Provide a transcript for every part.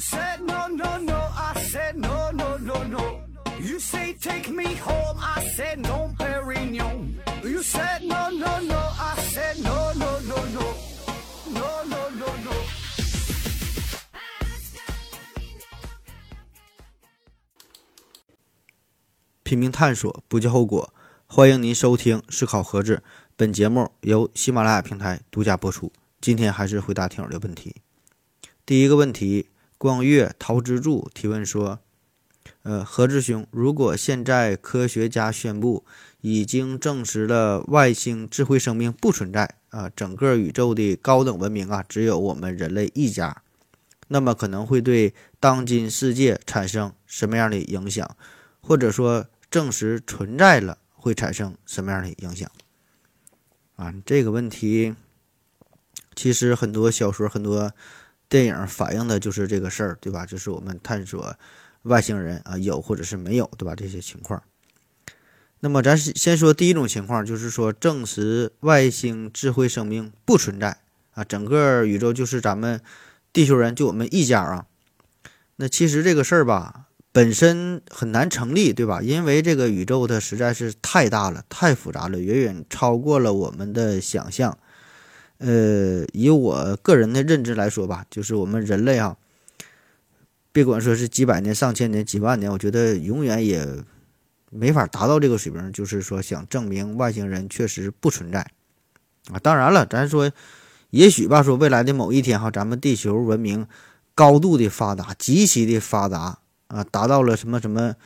said no no no, I said no no no no. You say take me home, I said no, Perignon. You said no no no, I said no no no no, no no no no. 拼命探索，不计后果。欢迎您收听《思考盒子》，本节目由喜马拉雅平台独家播出。今天还是回答听友的问题。第一个问题，光月陶之助提问说：“呃，何志兄，如果现在科学家宣布已经证实了外星智慧生命不存在啊，整个宇宙的高等文明啊只有我们人类一家，那么可能会对当今世界产生什么样的影响？或者说？”证实存在了会产生什么样的影响？啊，这个问题其实很多小说、很多电影反映的就是这个事儿，对吧？就是我们探索外星人啊，有或者是没有，对吧？这些情况。那么，咱先说第一种情况，就是说证实外星智慧生命不存在啊，整个宇宙就是咱们地球人就我们一家啊。那其实这个事儿吧。本身很难成立，对吧？因为这个宇宙它实在是太大了，太复杂了，远远超过了我们的想象。呃，以我个人的认知来说吧，就是我们人类啊，别管说是几百年、上千年、几万年，我觉得永远也没法达到这个水平。就是说，想证明外星人确实不存在啊。当然了，咱说也许吧，说未来的某一天哈，咱们地球文明高度的发达，极其的发达。啊，达到了什么什么，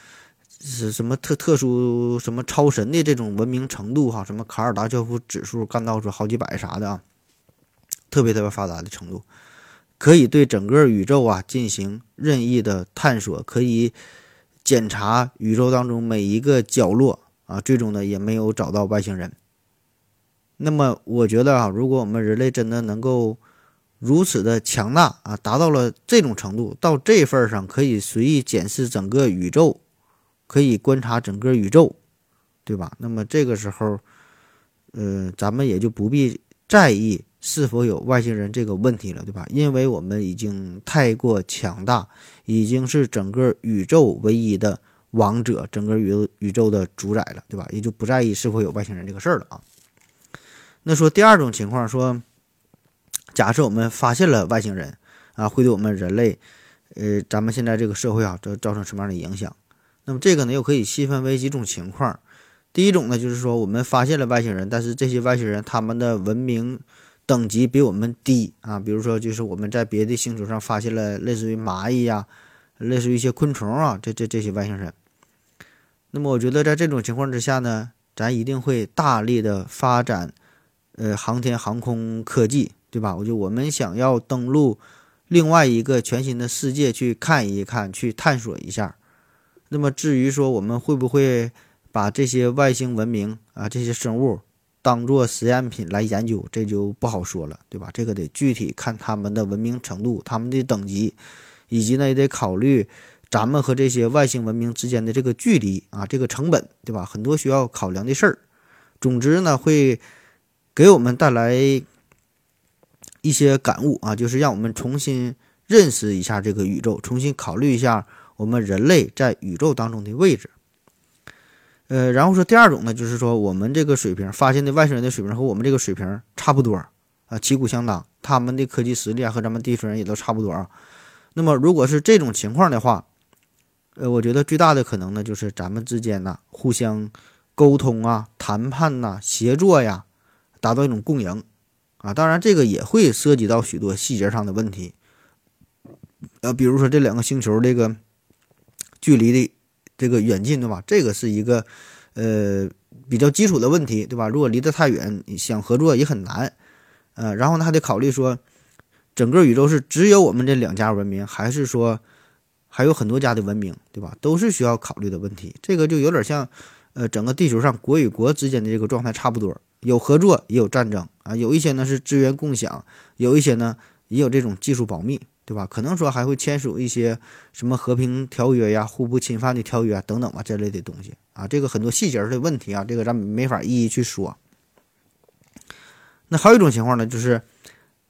是什么特特殊什么超神的这种文明程度哈？什么卡尔达教夫指数干到说好几百啥的啊，特别特别发达的程度，可以对整个宇宙啊进行任意的探索，可以检查宇宙当中每一个角落啊，最终呢也没有找到外星人。那么我觉得啊，如果我们人类真的能够。如此的强大啊，达到了这种程度，到这份上可以随意检视整个宇宙，可以观察整个宇宙，对吧？那么这个时候，呃，咱们也就不必在意是否有外星人这个问题了，对吧？因为我们已经太过强大，已经是整个宇宙唯一的王者，整个宇宇宙的主宰了，对吧？也就不在意是否有外星人这个事儿了啊。那说第二种情况，说。假设我们发现了外星人啊，会对我们人类，呃，咱们现在这个社会啊，这造成什么样的影响？那么这个呢，又可以细分为几种情况。第一种呢，就是说我们发现了外星人，但是这些外星人他们的文明等级比我们低啊。比如说，就是我们在别的星球上发现了类似于蚂蚁呀，类似于一些昆虫啊，这这这些外星人。那么我觉得在这种情况之下呢，咱一定会大力的发展，呃，航天航空科技。对吧？我就我们想要登陆另外一个全新的世界去看一看，去探索一下。那么至于说我们会不会把这些外星文明啊这些生物当做实验品来研究，这就不好说了，对吧？这个得具体看他们的文明程度、他们的等级，以及呢也得考虑咱们和这些外星文明之间的这个距离啊，这个成本，对吧？很多需要考量的事儿。总之呢，会给我们带来。一些感悟啊，就是让我们重新认识一下这个宇宙，重新考虑一下我们人类在宇宙当中的位置。呃，然后说第二种呢，就是说我们这个水平发现的外星人的水平和我们这个水平差不多啊，旗鼓相当，他们的科技实力啊和咱们地球人也都差不多啊。那么如果是这种情况的话，呃，我觉得最大的可能呢，就是咱们之间呢互相沟通啊、谈判呐、协作呀，达到一种共赢。啊，当然这个也会涉及到许多细节上的问题，呃，比如说这两个星球这个距离的这个远近，对吧？这个是一个呃比较基础的问题，对吧？如果离得太远，想合作也很难，呃，然后呢还得考虑说，整个宇宙是只有我们这两家文明，还是说还有很多家的文明，对吧？都是需要考虑的问题。这个就有点像，呃，整个地球上国与国之间的这个状态差不多。有合作也有战争啊，有一些呢是资源共享，有一些呢也有这种技术保密，对吧？可能说还会签署一些什么和平条约呀、互不侵犯的条约等等吧，这类的东西啊。这个很多细节的问题啊，这个咱没法一一去说。那还有一种情况呢，就是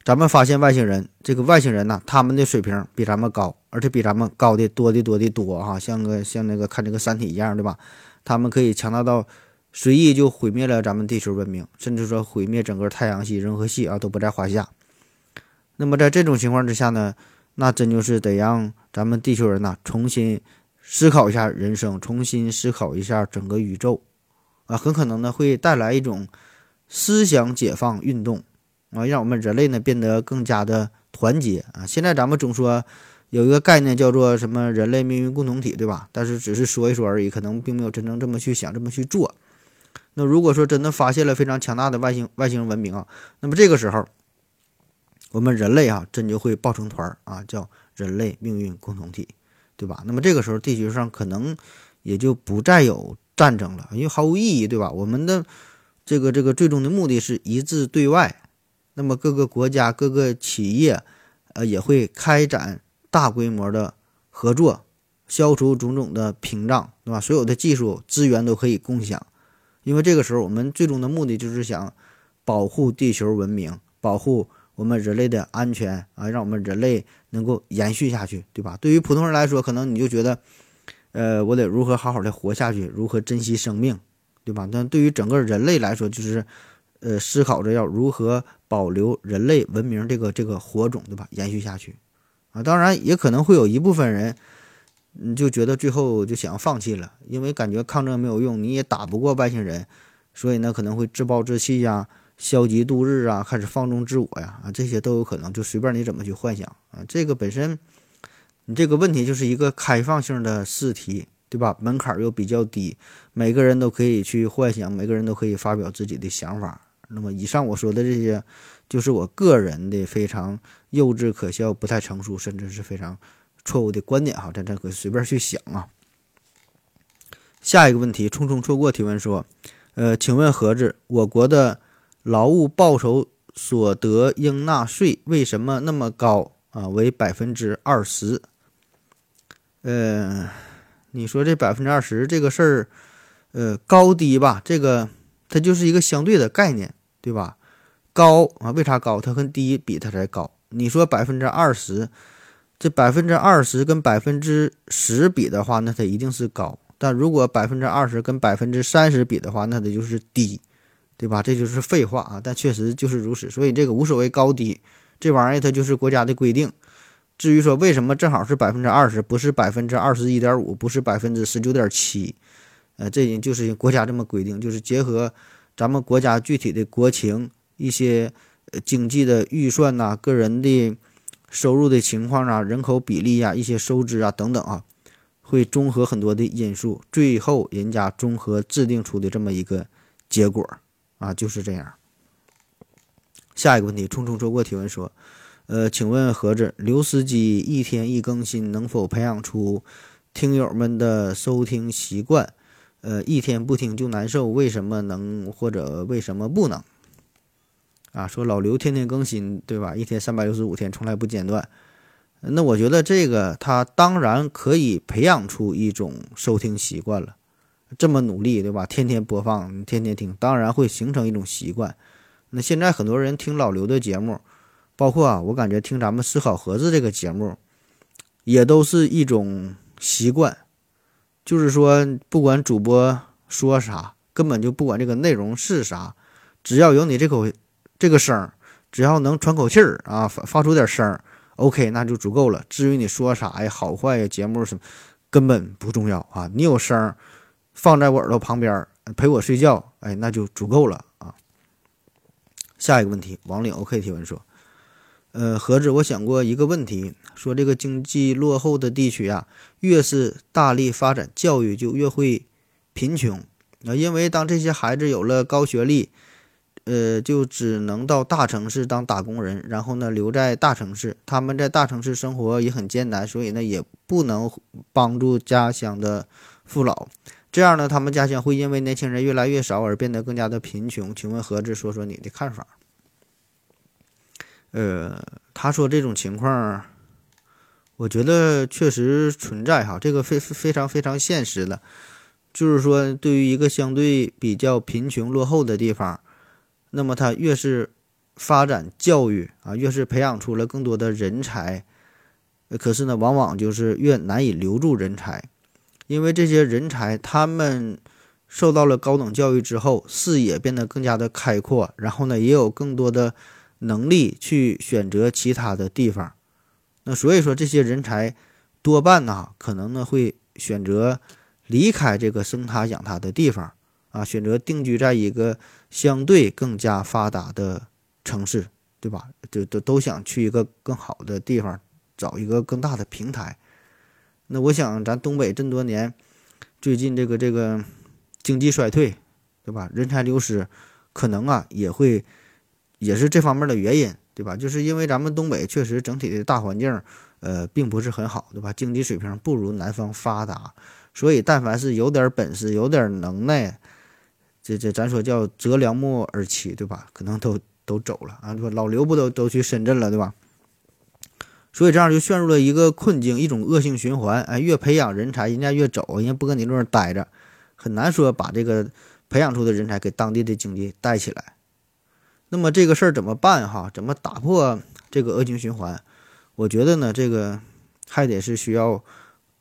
咱们发现外星人，这个外星人呢，他们的水平比咱们高，而且比咱们高的多的多的多哈，像个像那个看这个《三体》一样，对吧？他们可以强大到随意就毁灭了咱们地球文明，甚至说毁灭整个太阳系、银河系啊，都不在话下。那么在这种情况之下呢，那真就是得让咱们地球人呐重新思考一下人生，重新思考一下整个宇宙，啊，很可能呢会带来一种思想解放运动。啊，让我们人类呢变得更加的团结啊！现在咱们总说有一个概念叫做什么人类命运共同体，对吧？但是只是说一说而已，可能并没有真正这么去想，这么去做。那如果说真的发现了非常强大的外星外星文明啊，那么这个时候我们人类啊真就会抱成团儿啊，叫人类命运共同体，对吧？那么这个时候地球上可能也就不再有战争了，因为毫无意义，对吧？我们的这个这个最终的目的是一致对外。那么各个国家、各个企业，呃，也会开展大规模的合作，消除种种的屏障，对吧？所有的技术资源都可以共享，因为这个时候我们最终的目的就是想保护地球文明，保护我们人类的安全啊，让我们人类能够延续下去，对吧？对于普通人来说，可能你就觉得，呃，我得如何好好的活下去，如何珍惜生命，对吧？但对于整个人类来说，就是。呃，思考着要如何保留人类文明这个这个火种，对吧？延续下去，啊，当然也可能会有一部分人，你就觉得最后就想要放弃了，因为感觉抗争没有用，你也打不过外星人，所以呢可能会自暴自弃呀，消极度日啊，开始放纵自我呀，啊，这些都有可能，就随便你怎么去幻想啊。这个本身，你这个问题就是一个开放性的试题，对吧？门槛又比较低，每个人都可以去幻想，每个人都可以发表自己的想法。那么以上我说的这些，就是我个人的非常幼稚、可笑、不太成熟，甚至是非常错误的观点哈，咱咱可随便去想啊。下一个问题，匆匆错过提问说，呃，请问盒子，我国的劳务报酬所得应纳税为什么那么高啊？为百分之二十？呃，你说这百分之二十这个事儿，呃，高低吧，这个。它就是一个相对的概念，对吧？高啊，为啥高？它跟低比它才高。你说百分之二十，这百分之二十跟百分之十比的话，那它一定是高。但如果百分之二十跟百分之三十比的话，那它就是低，对吧？这就是废话啊！但确实就是如此。所以这个无所谓高低，这玩意儿它就是国家的规定。至于说为什么正好是百分之二十，不是百分之二十一点五，不是百分之十九点七？呃，这就是国家这么规定，就是结合咱们国家具体的国情、一些呃经济的预算呐、个人的收入的情况啊、人口比例呀、一些收支啊等等啊，会综合很多的因素，最后人家综合制定出的这么一个结果啊，就是这样。下一个问题，匆匆错过提问说，呃，请问盒子，刘司机一天一更新，能否培养出听友们的收听习惯？呃，一天不听就难受，为什么能或者为什么不能？啊，说老刘天天更新，对吧？一天三百六十五天，从来不间断。那我觉得这个他当然可以培养出一种收听习惯了。这么努力，对吧？天天播放，天天听，当然会形成一种习惯。那现在很多人听老刘的节目，包括啊，我感觉听咱们思考盒子这个节目，也都是一种习惯。就是说，不管主播说啥，根本就不管这个内容是啥，只要有你这口这个声儿，只要能喘口气儿啊，发发出点声儿，OK，那就足够了。至于你说啥呀，好坏呀，节目什么，根本不重要啊。你有声儿放在我耳朵旁边陪我睡觉，哎，那就足够了啊。下一个问题，王岭 OK 提问说。呃，何止我想过一个问题，说这个经济落后的地区啊，越是大力发展教育，就越会贫穷啊。因为当这些孩子有了高学历，呃，就只能到大城市当打工人，然后呢留在大城市，他们在大城市生活也很艰难，所以呢也不能帮助家乡的父老。这样呢，他们家乡会因为年轻人越来越少而变得更加的贫穷。请问何志，说说你的看法？呃，他说这种情况，我觉得确实存在哈，这个非非常非常现实的，就是说，对于一个相对比较贫穷落后的地方，那么他越是发展教育啊，越是培养出了更多的人才，可是呢，往往就是越难以留住人才，因为这些人才他们受到了高等教育之后，视野变得更加的开阔，然后呢，也有更多的能力去选择其他的地方。那所以说，这些人才多半呢，可能呢会选择离开这个生他养他的地方啊，选择定居在一个相对更加发达的。城市，对吧？就都都想去一个更好的地方，找一个更大的平台。那我想，咱东北这么多年，最近这个这个经济衰退，对吧？人才流失，可能啊也会也是这方面的原因，对吧？就是因为咱们东北确实整体的大环境，呃，并不是很好，对吧？经济水平不如南方发达，所以但凡是有点本事、有点能耐，这这咱说叫择良木而栖，对吧？可能都。都走了啊，说？老刘不都都去深圳了，对吧？所以这样就陷入了一个困境，一种恶性循环。哎，越培养人才，人家越走，人家不跟你那儿待着，很难说把这个培养出的人才给当地的经济带起来。那么这个事儿怎么办？哈，怎么打破这个恶性循环？我觉得呢，这个还得是需要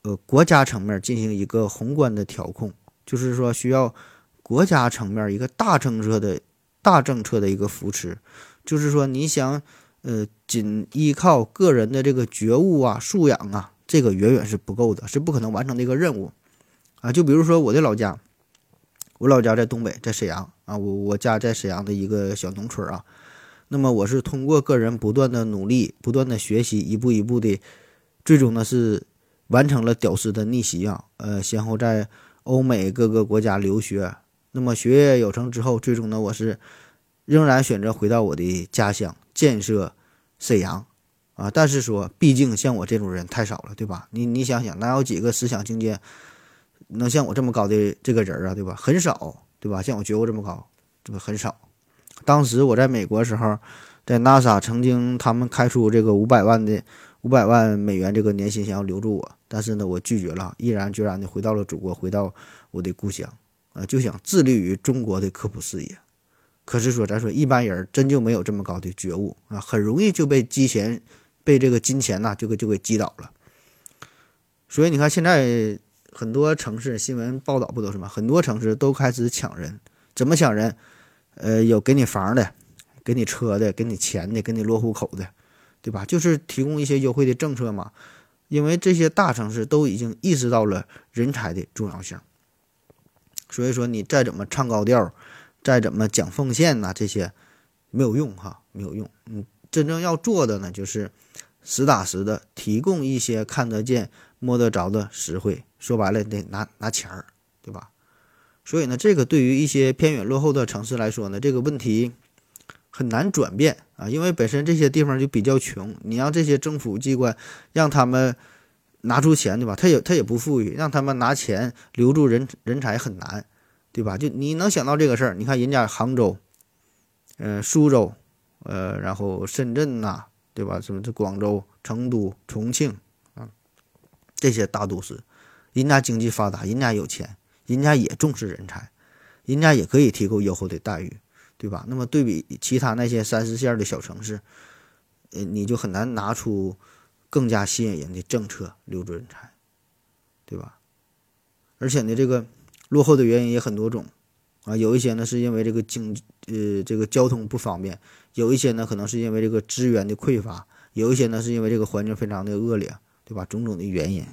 呃国家层面进行一个宏观的调控，就是说需要国家层面一个大政策的。大政策的一个扶持，就是说，你想，呃，仅依靠个人的这个觉悟啊、素养啊，这个远远是不够的，是不可能完成的一个任务，啊，就比如说我的老家，我老家在东北，在沈阳啊，我我家在沈阳的一个小农村啊，那么我是通过个人不断的努力、不断的学习，一步一步的，最终呢是完成了屌丝的逆袭啊，呃，先后在欧美各个国家留学。那么学业有成之后，最终呢，我是仍然选择回到我的家乡。建设沈阳，啊，但是说，毕竟像我这种人太少了，对吧？你你想想，哪有几个思想境界能像我这么高的这个人啊，对吧？很少，对吧？像我觉悟这么高，这个很少。当时我在美国时候，在 NASA 曾经他们开出这个五百万的五百万美元这个年薪，想要留住我，但是呢，我拒绝了，毅然决然的回到了祖国，回到我的故乡。啊，就想致力于中国的科普事业，可是说咱说一般人真就没有这么高的觉悟啊，很容易就被金钱，被这个金钱呐就给就给击倒了。所以你看现在很多城市新闻报道不都是吗？很多城市都开始抢人，怎么抢人？呃，有给你房的，给你车的，给你钱的，给你落户口的，对吧？就是提供一些优惠的政策嘛。因为这些大城市都已经意识到了人才的重要性。所以说，你再怎么唱高调，再怎么讲奉献呐，这些没有用哈，没有用。嗯，真正要做的呢，就是实打实的提供一些看得见、摸得着的实惠。说白了，得拿拿钱儿，对吧？所以呢，这个对于一些偏远落后的城市来说呢，这个问题很难转变啊，因为本身这些地方就比较穷，你让这些政府机关让他们。拿出钱对吧？他也他也不富裕，让他们拿钱留住人人才很难，对吧？就你能想到这个事儿？你看人家杭州，嗯，苏州，呃，然后深圳呐，对吧？什么这广州、成都、重庆啊，这些大都市，人家经济发达，人家有钱，人家也重视人才，人家也可以提供优厚的待遇，对吧？那么对比其他那些三四线的小城市，呃，你就很难拿出。更加吸引人的政策留住人才，对吧？而且呢，这个落后的原因也很多种啊，有一些呢是因为这个经呃这个交通不方便，有一些呢可能是因为这个资源的匮乏，有一些呢是因为这个环境非常的恶劣，对吧？种种的原因。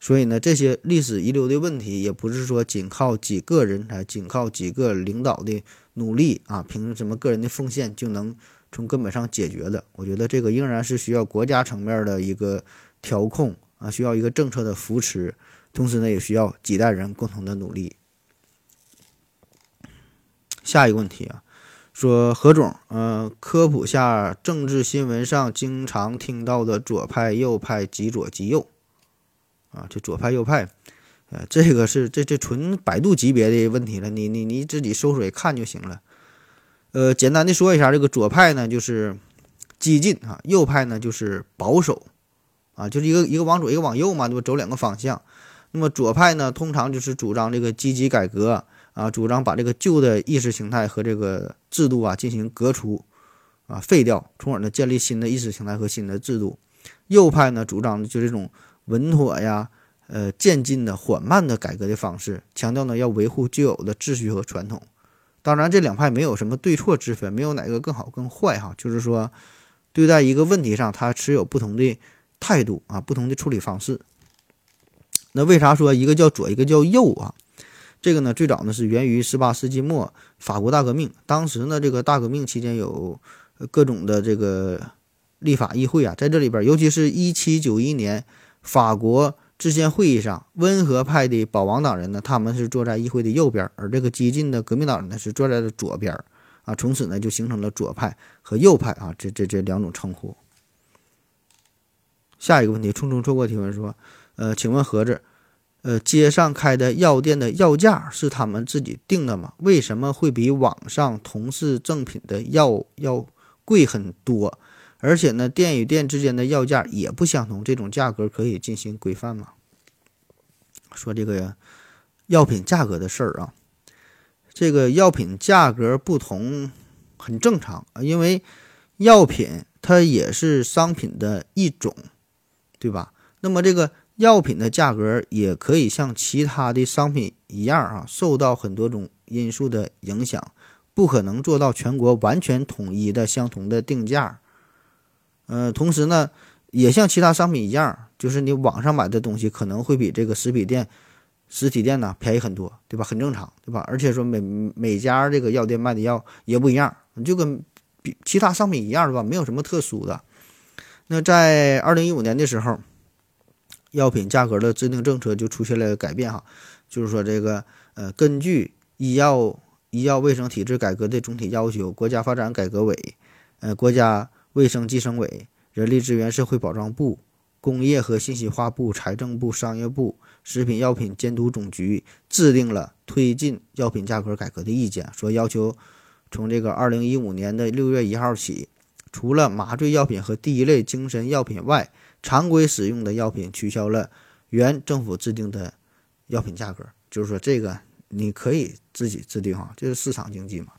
所以呢，这些历史遗留的问题，也不是说仅靠几个人才、仅靠几个领导的努力啊，凭什么个人的奉献就能。从根本上解决的，我觉得这个仍然是需要国家层面的一个调控啊，需要一个政策的扶持，同时呢，也需要几代人共同的努力。下一个问题啊，说何总，嗯，科普下政治新闻上经常听到的左派、右派、极左、极右啊，这左派、右派，呃，这个是这这纯百度级别的问题了，你你你自己搜索看就行了。呃，简单的说一下，这个左派呢就是激进啊，右派呢就是保守啊，就是一个一个往左，一个往右嘛，对吧？走两个方向。那么左派呢，通常就是主张这个积极改革啊，主张把这个旧的意识形态和这个制度啊进行革除，啊废掉，从而呢建立新的意识形态和新的制度。右派呢主张的就这种稳妥呀，呃渐进的缓慢的改革的方式，强调呢要维护旧有的秩序和传统。当然，这两派没有什么对错之分，没有哪个更好更坏哈，就是说对待一个问题上，他持有不同的态度啊，不同的处理方式。那为啥说一个叫左，一个叫右啊？这个呢，最早呢是源于十八世纪末法国大革命。当时呢，这个大革命期间有各种的这个立法议会啊，在这里边，尤其是一七九一年法国制宪会议上，温和派的保王党人呢，他们是坐在议会的右边，而这个激进的革命党人呢是坐在了左边啊。从此呢，就形成了左派和右派啊，这这这两种称呼。下一个问题，匆匆错过提问说，呃，请问盒子。呃，街上开的药店的药价是他们自己定的吗？为什么会比网上同是正品的药要贵很多？而且呢，店与店之间的药价也不相同，这种价格可以进行规范吗？说这个药品价格的事儿啊，这个药品价格不同很正常啊，因为药品它也是商品的一种，对吧？那么这个。药品的价格也可以像其他的商品一样啊，受到很多种因素的影响，不可能做到全国完全统一的相同的定价。呃，同时呢，也像其他商品一样，就是你网上买的东西可能会比这个实体店、实体店呢便宜很多，对吧？很正常，对吧？而且说每每家这个药店卖的药也不一样，就跟比其他商品一样，是吧？没有什么特殊的。那在二零一五年的时候。药品价格的制定政策就出现了改变哈，就是说这个呃，根据医药医药卫生体制改革的总体要求，国家发展改革委、呃国家卫生计生委、人力资源社会保障部、工业和信息化部、财政部、商业部、食品药品监督总局制定了推进药品价格改革的意见，说要求从这个二零一五年的六月一号起，除了麻醉药品和第一类精神药品外，常规使用的药品取消了原政府制定的药品价格，就是说这个你可以自己制定哈，这是市场经济嘛。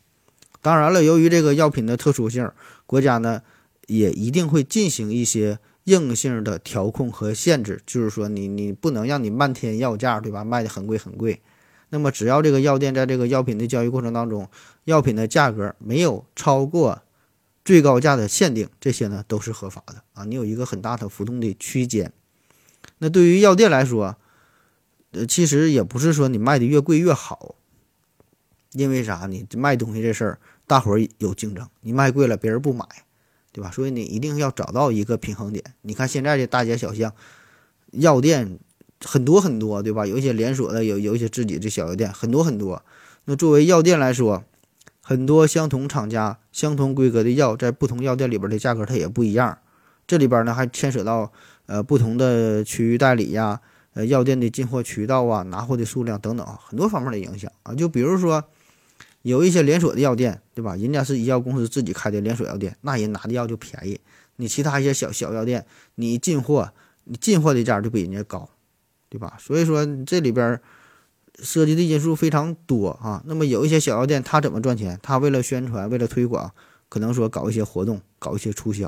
当然了，由于这个药品的特殊性，国家呢也一定会进行一些硬性的调控和限制，就是说你你不能让你漫天要价，对吧？卖的很贵很贵。那么只要这个药店在这个药品的交易过程当中，药品的价格没有超过。最高价的限定，这些呢都是合法的啊！你有一个很大的浮动的区间。那对于药店来说，呃，其实也不是说你卖的越贵越好，因为啥？你卖东西这事儿，大伙儿有竞争，你卖贵了别人不买，对吧？所以你一定要找到一个平衡点。你看现在的大街小巷，药店很多很多，对吧？有一些连锁的，有有一些自己的小药店，很多很多。那作为药店来说，很多相同厂家、相同规格的药，在不同药店里边的价格它也不一样。这里边呢还牵扯到呃不同的区域代理呀、呃药店的进货渠道啊、拿货的数量等等很多方面的影响啊。就比如说有一些连锁的药店，对吧？人家是医药公司自己开的连锁药店，那人拿的药就便宜。你其他一些小小药店，你进货，你进货的价就比人家高，对吧？所以说这里边。涉及的因素非常多啊，那么有一些小药店，他怎么赚钱？他为了宣传，为了推广，可能说搞一些活动，搞一些促销，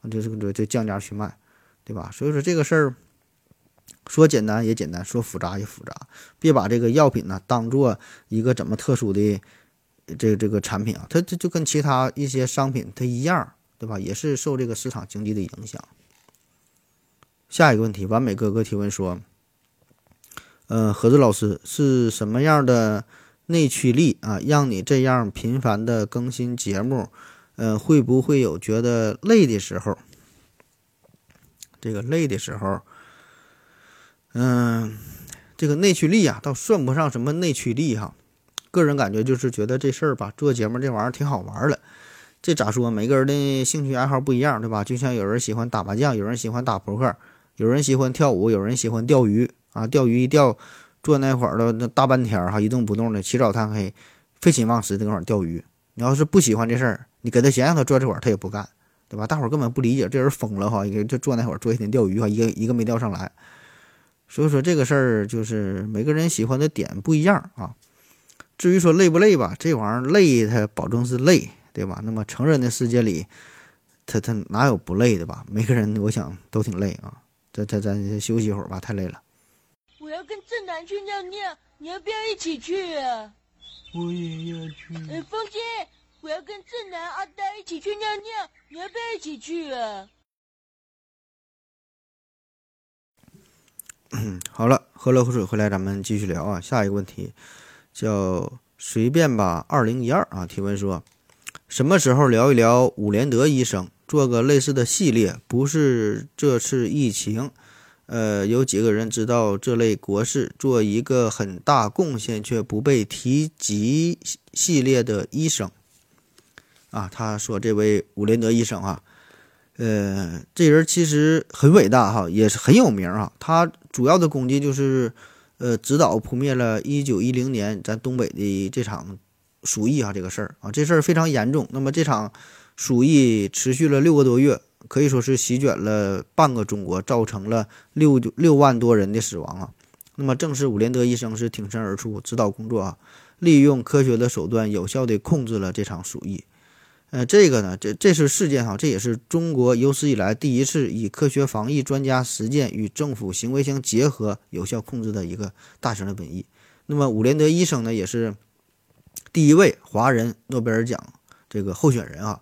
啊，这这个这降价去卖，对吧？所以说这个事儿说简单也简单，说复杂也复杂，别把这个药品呢当做一个怎么特殊的这个这个产品啊，它这就跟其他一些商品它一样，对吧？也是受这个市场经济的影响。下一个问题，完美哥哥提问说。呃，何子老师是什么样的内驱力啊，让你这样频繁的更新节目？呃，会不会有觉得累的时候？这个累的时候，嗯，这个内驱力啊，倒算不上什么内驱力哈。个人感觉就是觉得这事儿吧，做节目这玩意儿挺好玩的。这咋说？每个人的兴趣爱好不一样，对吧？就像有人喜欢打麻将，有人喜欢打扑克，有人喜欢跳舞，有人喜欢钓鱼。啊，钓鱼一钓，坐那会儿了那大半天儿哈，一动不动的，起早贪黑，废寝忘食的那会儿钓鱼。你要是不喜欢这事儿，你给他钱让他坐这会儿，他也不干，对吧？大伙儿根本不理解，这人疯了哈，一个就坐那会儿坐一天钓鱼哈，一个一个没钓上来。所以说这个事儿就是每个人喜欢的点不一样啊。至于说累不累吧，这玩意儿累，它保证是累，对吧？那么成人的世界里，他他哪有不累的吧？每个人我想都挺累啊。咱咱咱休息一会儿吧，太累了。我要跟正南去尿尿，你要不要一起去啊？我也要去。哎，风姐，我要跟正南、阿呆一起去尿尿，你要不要一起去啊？好了，喝了口水回来，咱们继续聊啊。下一个问题叫随便吧，二零一二啊，提问说，什么时候聊一聊伍连德医生，做个类似的系列？不是这次疫情，呃，有几个人知道这类国事，做一个很大贡献却不被提及系列的医生啊？他说这位伍连德医生啊。呃，这人其实很伟大哈，也是很有名啊。他主要的功绩就是，呃，指导扑灭了1910年咱东北的这场鼠疫啊，这个事儿啊，这事儿非常严重。那么这场鼠疫持续了六个多月，可以说是席卷了半个中国，造成了六六万多人的死亡啊。那么正是伍连德医生是挺身而出，指导工作啊，利用科学的手段，有效地控制了这场鼠疫。呃，这个呢，这这是事件哈，这也是中国有史以来第一次以科学防疫专家实践与政府行为相结合，有效控制的一个大型的瘟疫。那么伍连德医生呢，也是第一位华人诺贝尔奖这个候选人啊。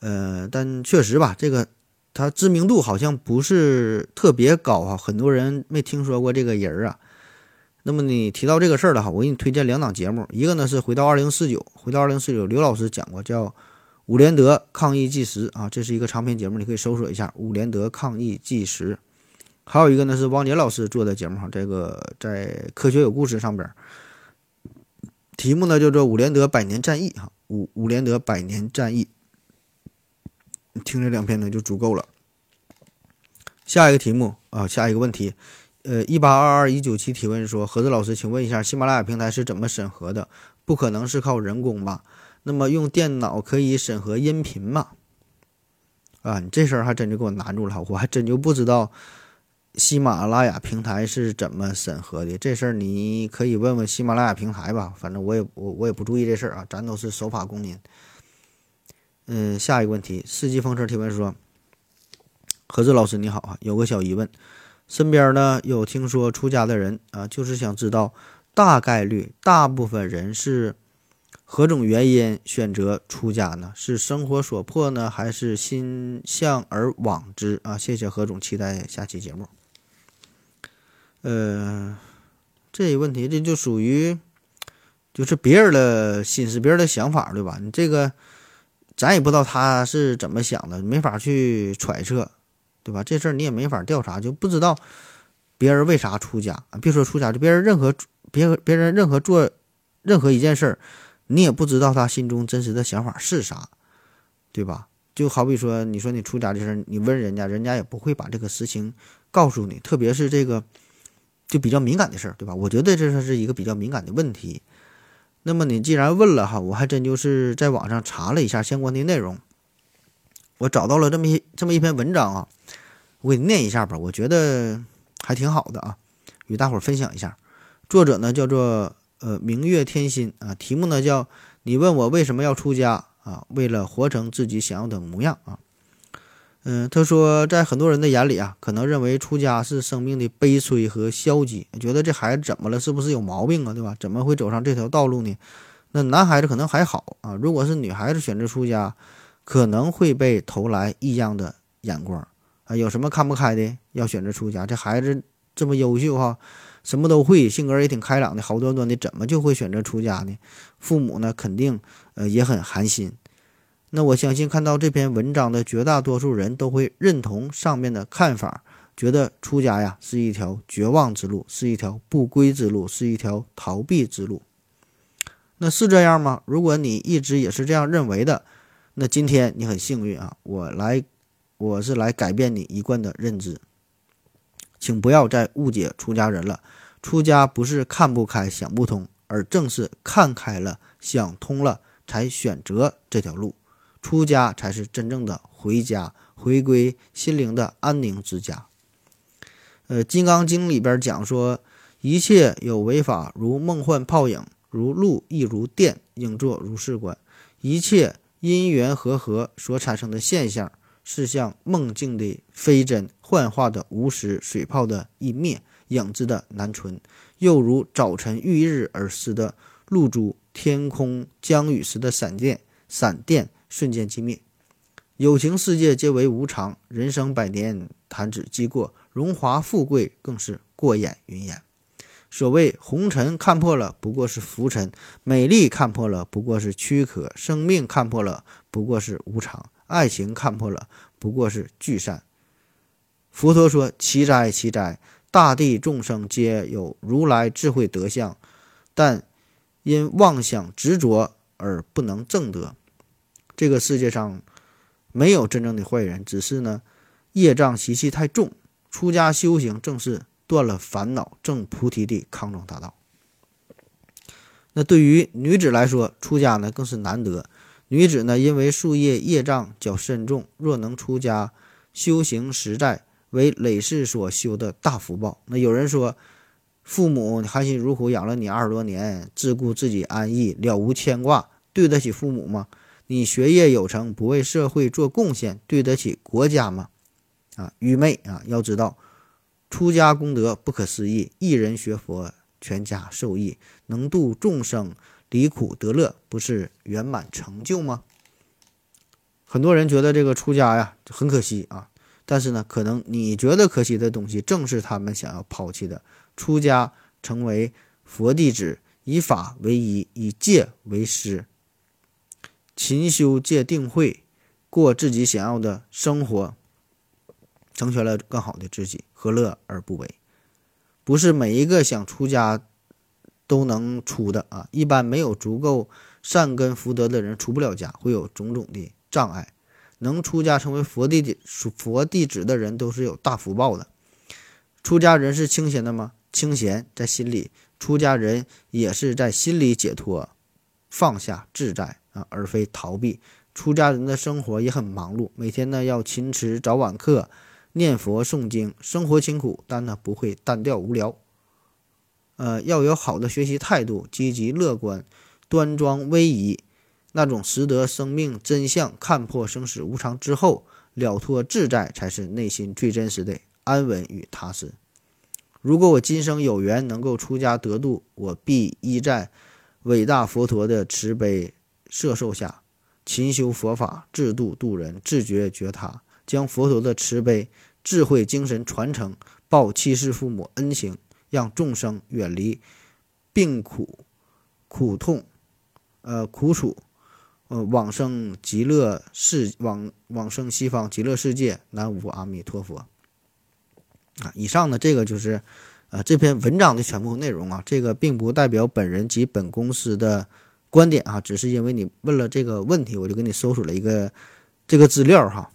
呃，但确实吧，这个他知名度好像不是特别高啊，很多人没听说过这个人啊。那么你提到这个事儿了哈，我给你推荐两档节目，一个呢是回到二零四九，回到二零四九，刘老师讲过叫。伍连德抗疫纪实啊，这是一个长篇节目，你可以搜索一下伍连德抗疫纪实。还有一个呢是汪杰老师做的节目哈，这个在科学有故事上边，题目呢叫做伍连德百年战役哈，伍伍连德百年战役，听这两篇呢就足够了。下一个题目啊，下一个问题，呃，一八二二一九七提问说，何子老师，请问一下，喜马拉雅平台是怎么审核的？不可能是靠人工吧？那么用电脑可以审核音频吗？啊，你这事儿还真就给我难住了，我还真就不知道喜马拉雅平台是怎么审核的。这事儿你可以问问喜马拉雅平台吧，反正我也我我也不注意这事儿啊，咱都是守法公民。嗯，下一个问题，四季风车提问说：何志老师你好啊，有个小疑问，身边呢有听说出家的人啊，就是想知道大概率大部分人是。何种原因选择出家呢？是生活所迫呢，还是心向而往之啊？谢谢何总，期待下期节目。呃，这一问题这就属于就是别人的心思、别人的想法，对吧？你这个咱也不知道他是怎么想的，没法去揣测，对吧？这事儿你也没法调查，就不知道别人为啥出家？别说出家，就别人任何别别人任何做任何一件事儿。你也不知道他心中真实的想法是啥，对吧？就好比说，你说你出家这事儿，你问人家，人家也不会把这个实情告诉你。特别是这个就比较敏感的事儿，对吧？我觉得这是一个比较敏感的问题。那么你既然问了哈，我还真就是在网上查了一下相关的内容，我找到了这么一这么一篇文章啊，我给你念一下吧，我觉得还挺好的啊，与大伙儿分享一下。作者呢叫做。呃，明月天心啊，题目呢叫你问我为什么要出家啊？为了活成自己想要的模样啊。嗯，他说，在很多人的眼里啊，可能认为出家是生命的悲催和消极，觉得这孩子怎么了？是不是有毛病啊？对吧？怎么会走上这条道路呢？那男孩子可能还好啊，如果是女孩子选择出家，可能会被投来异样的眼光啊。有什么看不开的？要选择出家？这孩子这么优秀哈。什么都会，性格也挺开朗的，好端端的，怎么就会选择出家呢？父母呢，肯定呃也很寒心。那我相信看到这篇文章的绝大多数人都会认同上面的看法，觉得出家呀是一条绝望之路，是一条不归之路，是一条逃避之路。那是这样吗？如果你一直也是这样认为的，那今天你很幸运啊，我来，我是来改变你一贯的认知。请不要再误解出家人了，出家不是看不开、想不通，而正是看开了、想通了，才选择这条路。出家才是真正的回家，回归心灵的安宁之家。呃，《金刚经》里边讲说，一切有为法，如梦幻泡影，如露亦如电，应作如是观。一切因缘和合所产生的现象，是像梦境的非真、幻化的无实、水泡的一灭、影子的难存，又如早晨遇日而失的露珠，天空将雨时的闪电，闪电瞬间即灭。有情世界皆为无常，人生百年弹指即过，荣华富贵更是过眼云烟。所谓红尘看破了，不过是浮尘；美丽看破了，不过是躯壳；生命看破了，不过是无常；爱情看破了，不过是聚散。佛陀说：“奇哉，奇哉！大地众生皆有如来智慧德相，但因妄想执着而不能证得。这个世界上没有真正的坏人，只是呢业障习气太重。出家修行正是。”断了烦恼，证菩提的康庄大道。那对于女子来说，出家呢更是难得。女子呢，因为树叶业障较深重，若能出家修行实在，为累世所修的大福报。那有人说，父母含辛茹苦养了你二十多年，自顾自己安逸，了无牵挂，对得起父母吗？你学业有成，不为社会做贡献，对得起国家吗？啊，愚昧啊！要知道。出家功德不可思议，一人学佛，全家受益，能度众生，离苦得乐，不是圆满成就吗？很多人觉得这个出家呀很可惜啊，但是呢，可能你觉得可惜的东西，正是他们想要抛弃的。出家成为佛弟子，以法为依，以戒为师，勤修戒定慧，过自己想要的生活。成全了更好的自己，何乐而不为？不是每一个想出家都能出的啊！一般没有足够善根福德的人出不了家，会有种种的障碍。能出家成为佛弟子、佛弟子的人都是有大福报的。出家人是清闲的吗？清闲在心里，出家人也是在心里解脱、放下、自在啊，而非逃避。出家人的生活也很忙碌，每天呢要勤持早晚课。念佛诵经，生活清苦，但呢不会单调无聊。呃，要有好的学习态度，积极乐观，端庄威仪，那种识得生命真相、看破生死无常之后了脱自在，才是内心最真实的安稳与踏实。如果我今生有缘能够出家得度，我必依在伟大佛陀的慈悲摄受下，勤修佛法，自度度人，自觉觉他。将佛陀的慈悲、智慧精神传承，报七世父母恩情，让众生远离病苦、苦痛、呃苦楚，呃往生极乐世往往生西方极乐世界。南无阿弥陀佛。啊，以上呢，这个就是呃这篇文章的全部内容啊。这个并不代表本人及本公司的观点啊，只是因为你问了这个问题，我就给你搜索了一个这个资料哈。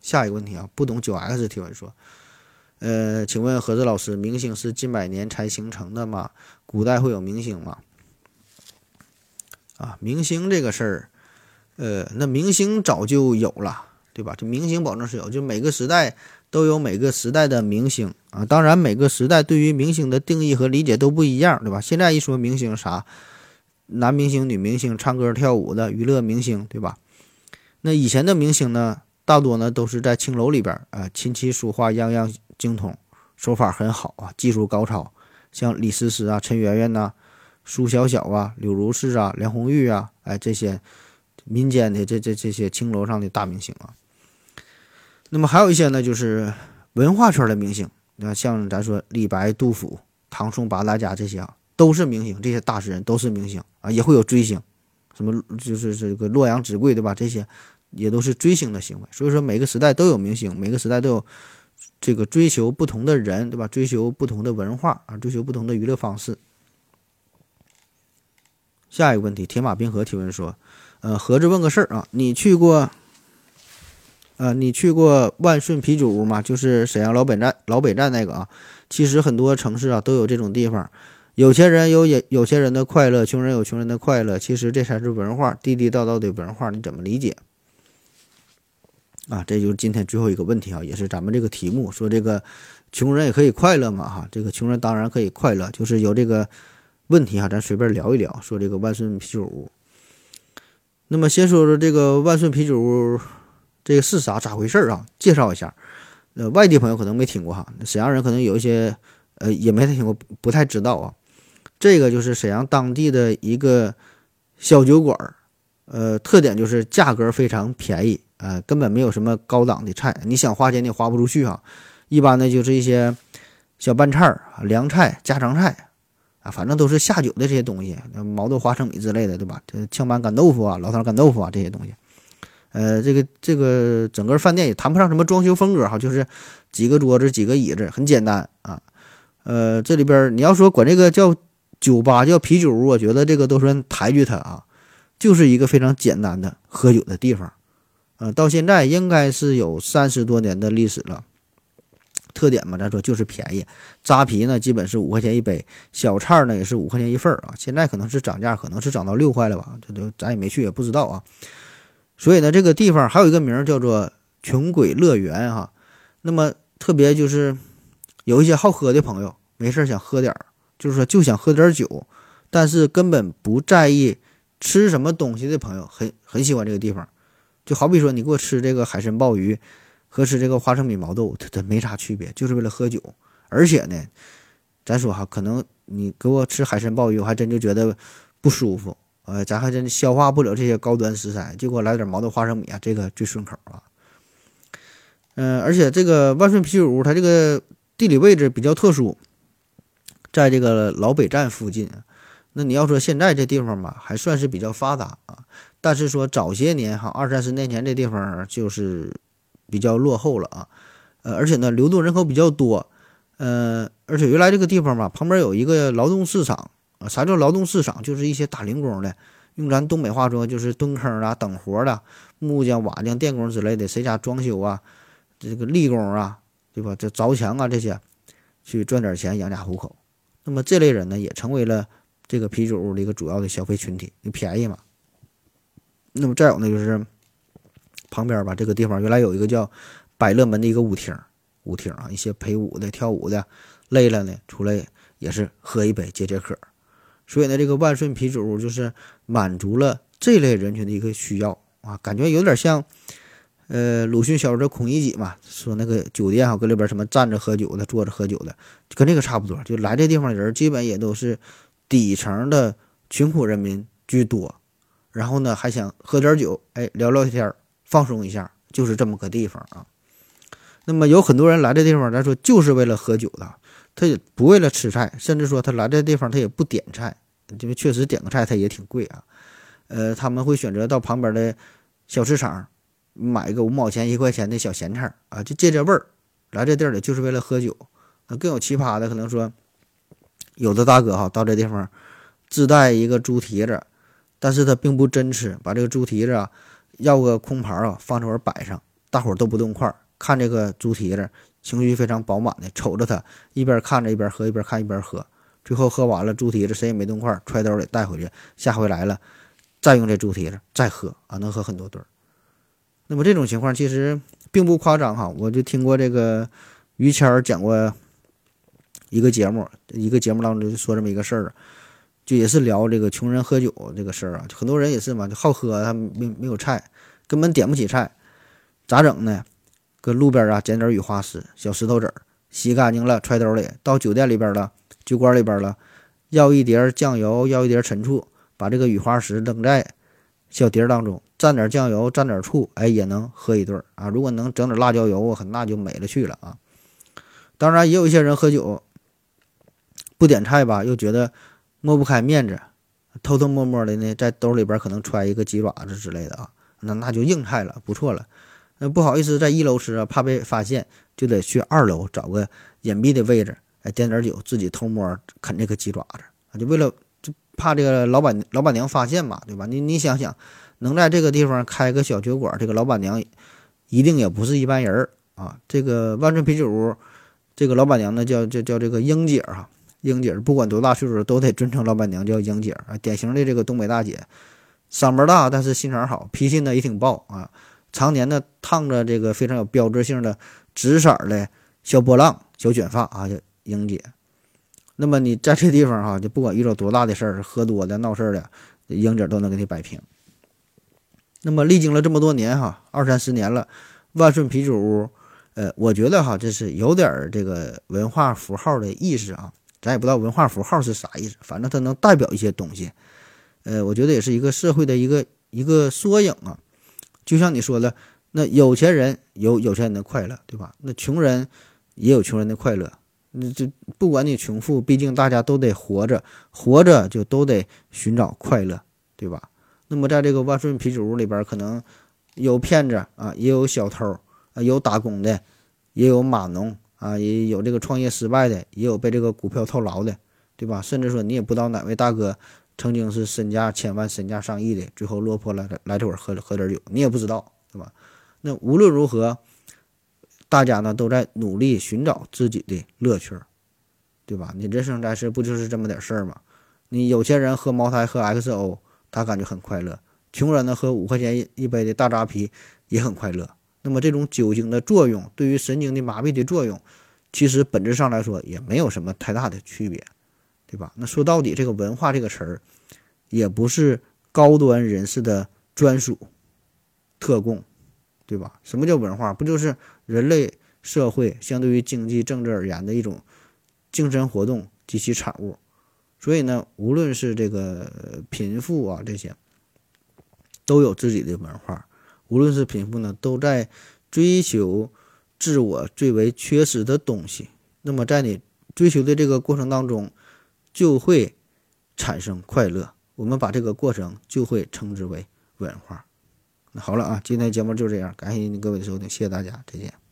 下一个问题啊，不懂九 X 提问说，呃，请问何子老师，明星是近百年才形成的吗？古代会有明星吗？啊，明星这个事儿，呃，那明星早就有了，对吧？这明星保证是有，就每个时代都有每个时代的明星啊。当然，每个时代对于明星的定义和理解都不一样，对吧？现在一说明星啥，男明星、女明星、唱歌跳舞的娱乐明星，对吧？那以前的明星呢？大多呢都是在青楼里边啊，琴棋书画样样精通，手法很好啊，技术高超。像李思思啊、陈圆圆呐、苏小小啊、柳如是啊、梁红玉啊，哎，这些民间的这这这些青楼上的大明星啊。那么还有一些呢，就是文化圈的明星，你看像咱说李白、杜甫、唐宋八大家这些啊，都是明星，这些大诗人都是明星啊，也会有追星，什么就是这个洛阳纸贵对吧？这些。也都是追星的行为，所以说每个时代都有明星，每个时代都有这个追求不同的人，对吧？追求不同的文化啊，追求不同的娱乐方式。下一个问题，铁马冰河提问说：“呃，合着问个事儿啊，你去过，呃，你去过万顺啤酒屋吗？就是沈阳老北站老北站那个啊。其实很多城市啊都有这种地方，有钱人有也有钱人的快乐，穷人有穷人的快乐。其实这才是文化，地地道道的文化，你怎么理解？”啊，这就是今天最后一个问题啊，也是咱们这个题目说这个穷人也可以快乐嘛哈，这个穷人当然可以快乐，就是有这个问题哈，咱随便聊一聊，说这个万顺啤酒屋。那么先说说这个万顺啤酒屋，这个是啥咋回事啊？介绍一下。呃，外地朋友可能没听过哈，沈阳人可能有一些呃也没太听过，不太知道啊。这个就是沈阳当地的一个小酒馆儿，呃，特点就是价格非常便宜，呃，根本没有什么高档的菜，你想花钱你花不出去哈。一般的就是一些小拌菜儿、凉菜、家常菜啊，反正都是下酒的这些东西，毛豆花生米之类的，对吧？这炝拌干豆腐啊、老坛干豆腐啊这些东西。呃，这个这个整个饭店也谈不上什么装修风格哈，就是几个桌子、几个椅子，很简单啊。呃，这里边你要说管这个叫酒吧、叫啤酒屋，我觉得这个都算抬举它啊，就是一个非常简单的喝酒的地方。呃，到现在应该是有三十多年的历史了。特点嘛，咱说就是便宜，扎啤呢基本是五块钱一杯，小菜呢也是五块钱一份儿啊。现在可能是涨价，可能是涨到六块了吧？这都咱也没去，也不知道啊。所以呢，这个地方还有一个名儿叫做“穷鬼乐园”哈。那么特别就是有一些好喝的朋友，没事想喝点儿，就是说就想喝点酒，但是根本不在意吃什么东西的朋友，很很喜欢这个地方。就好比说，你给我吃这个海参鲍鱼和吃这个花生米毛豆，它它没啥区别，就是为了喝酒。而且呢，咱说哈，可能你给我吃海参鲍鱼，我还真就觉得不舒服。呃，咱还真消化不了这些高端食材，就给我来点毛豆花生米啊，这个最顺口啊。嗯，而且这个万顺啤酒屋，它这个地理位置比较特殊，在这个老北站附近。那你要说现在这地方吧，还算是比较发达啊。但是说早些年哈，二三十年前这地方就是比较落后了啊。呃，而且呢，流动人口比较多。呃，而且原来这个地方吧，旁边有一个劳动市场啊。啥叫劳动市场？就是一些打零工的，用咱东北话说就是蹲坑啊、等活的，木匠、瓦匠、电工之类的，谁家装修啊，这个力工啊，对吧？这凿墙啊这些，去赚点钱养家糊口。那么这类人呢，也成为了这个啤酒屋的一个主要的消费群体，你便宜嘛。那么再有呢，就是旁边吧，这个地方原来有一个叫百乐门的一个舞厅，舞厅啊，一些陪舞的、跳舞的，累了呢出来也是喝一杯解解渴。所以呢，这个万顺啤酒屋就是满足了这类人群的一个需要啊，感觉有点像，呃，鲁迅小说《孔乙己》嘛，说那个酒店哈，搁里边什么站着喝酒的、坐着喝酒的，跟这个差不多。就来这地方的人，基本也都是底层的穷苦人民居多，然后呢，还想喝点酒，哎，聊聊天，放松一下，就是这么个地方啊。那么有很多人来这地方，咱说就是为了喝酒的。他也不为了吃菜，甚至说他来这地方他也不点菜，因为确实点个菜他也挺贵啊。呃，他们会选择到旁边的小市场买个五毛钱一块钱的小咸菜啊，就借这味儿。来这地儿里就是为了喝酒。那更有奇葩的，可能说有的大哥哈到这地方自带一个猪蹄子，但是他并不真吃，把这个猪蹄子啊要个空盘啊放这会儿摆上，大伙儿都不动筷，看这个猪蹄子。情绪非常饱满的瞅着他，一边看着一边喝，一边看一边喝，最后喝完了猪蹄子谁也没动筷，揣兜里带回去，下回来了再用这猪蹄子再喝啊，能喝很多顿儿。那么这种情况其实并不夸张哈，我就听过这个于谦儿讲过一个节目，一个节目当中就说这么一个事儿，就也是聊这个穷人喝酒这个事儿啊，很多人也是嘛，就好喝，他没没有菜，根本点不起菜，咋整呢？搁路边啊捡点雨花石、小石头子儿，洗干净了揣兜里，到酒店里边了、酒馆里边了，要一碟酱油，要一碟陈醋，把这个雨花石扔在小碟儿当中，蘸点酱油，蘸点醋，哎，也能喝一顿啊。如果能整点辣椒油，那就美了去了啊。当然，也有一些人喝酒不点菜吧，又觉得抹不开面子，偷偷摸摸的呢，在兜里边可能揣一个鸡爪子之类的啊，那那就硬菜了，不错了。那不好意思，在一楼吃啊，怕被发现，就得去二楼找个隐蔽的位置，哎，点点酒，自己偷摸啃这个鸡爪子，就为了怕这个老板老板娘发现嘛，对吧？你你想想，能在这个地方开个小酒馆，这个老板娘一定也不是一般人儿啊。这个万顺啤酒屋，这个老板娘呢叫叫叫这个英姐哈，英姐不管多大岁数都得尊称老板娘叫英姐啊，典型的这个东北大姐，嗓门大，但是心肠好，脾气呢也挺暴啊。常年的烫着这个非常有标志性的紫色的小波浪小卷发啊，叫英姐。那么你在这地方哈，就不管遇到多大的事儿，喝多的、闹事儿的，英姐都能给你摆平。那么历经了这么多年哈，二三十年了，万顺啤酒屋，呃，我觉得哈，这是有点儿这个文化符号的意思啊。咱也不知道文化符号是啥意思，反正它能代表一些东西。呃，我觉得也是一个社会的一个一个缩影啊。就像你说的，那有钱人有有钱人的快乐，对吧？那穷人也有穷人的快乐。那这不管你穷富，毕竟大家都得活着，活着就都得寻找快乐，对吧？那么在这个万顺啤酒屋里边，可能有骗子啊，也有小偷啊，有打工的，也有码农啊，也有这个创业失败的，也有被这个股票套牢的，对吧？甚至说你也不知道哪位大哥曾经是身价千万、身价上亿的，最后落魄了来这会儿喝喝点酒，你也不知道，对吧？那无论如何，大家呢都在努力寻找自己的乐趣，对吧？你人生在世不就是这么点事儿吗？你有钱人喝茅台、喝 XO。他感觉很快乐，穷人呢喝五块钱一杯的大扎啤也很快乐。那么这种酒精的作用对于神经的麻痹的作用，其实本质上来说也没有什么太大的区别，对吧？那说到底，这个文化这个词儿，也不是高端人士的专属特供，对吧？什么叫文化？不就是人类社会相对于经济政治而言的一种精神活动及其产物？所以呢，无论是这个贫富啊，这些都有自己的文化。无论是贫富呢，都在追求自我最为缺失的东西。那么，在你追求的这个过程当中，就会产生快乐。我们把这个过程就会称之为文化。那好了啊，今天节目就这样，感谢您各位的收听，谢谢大家，再见。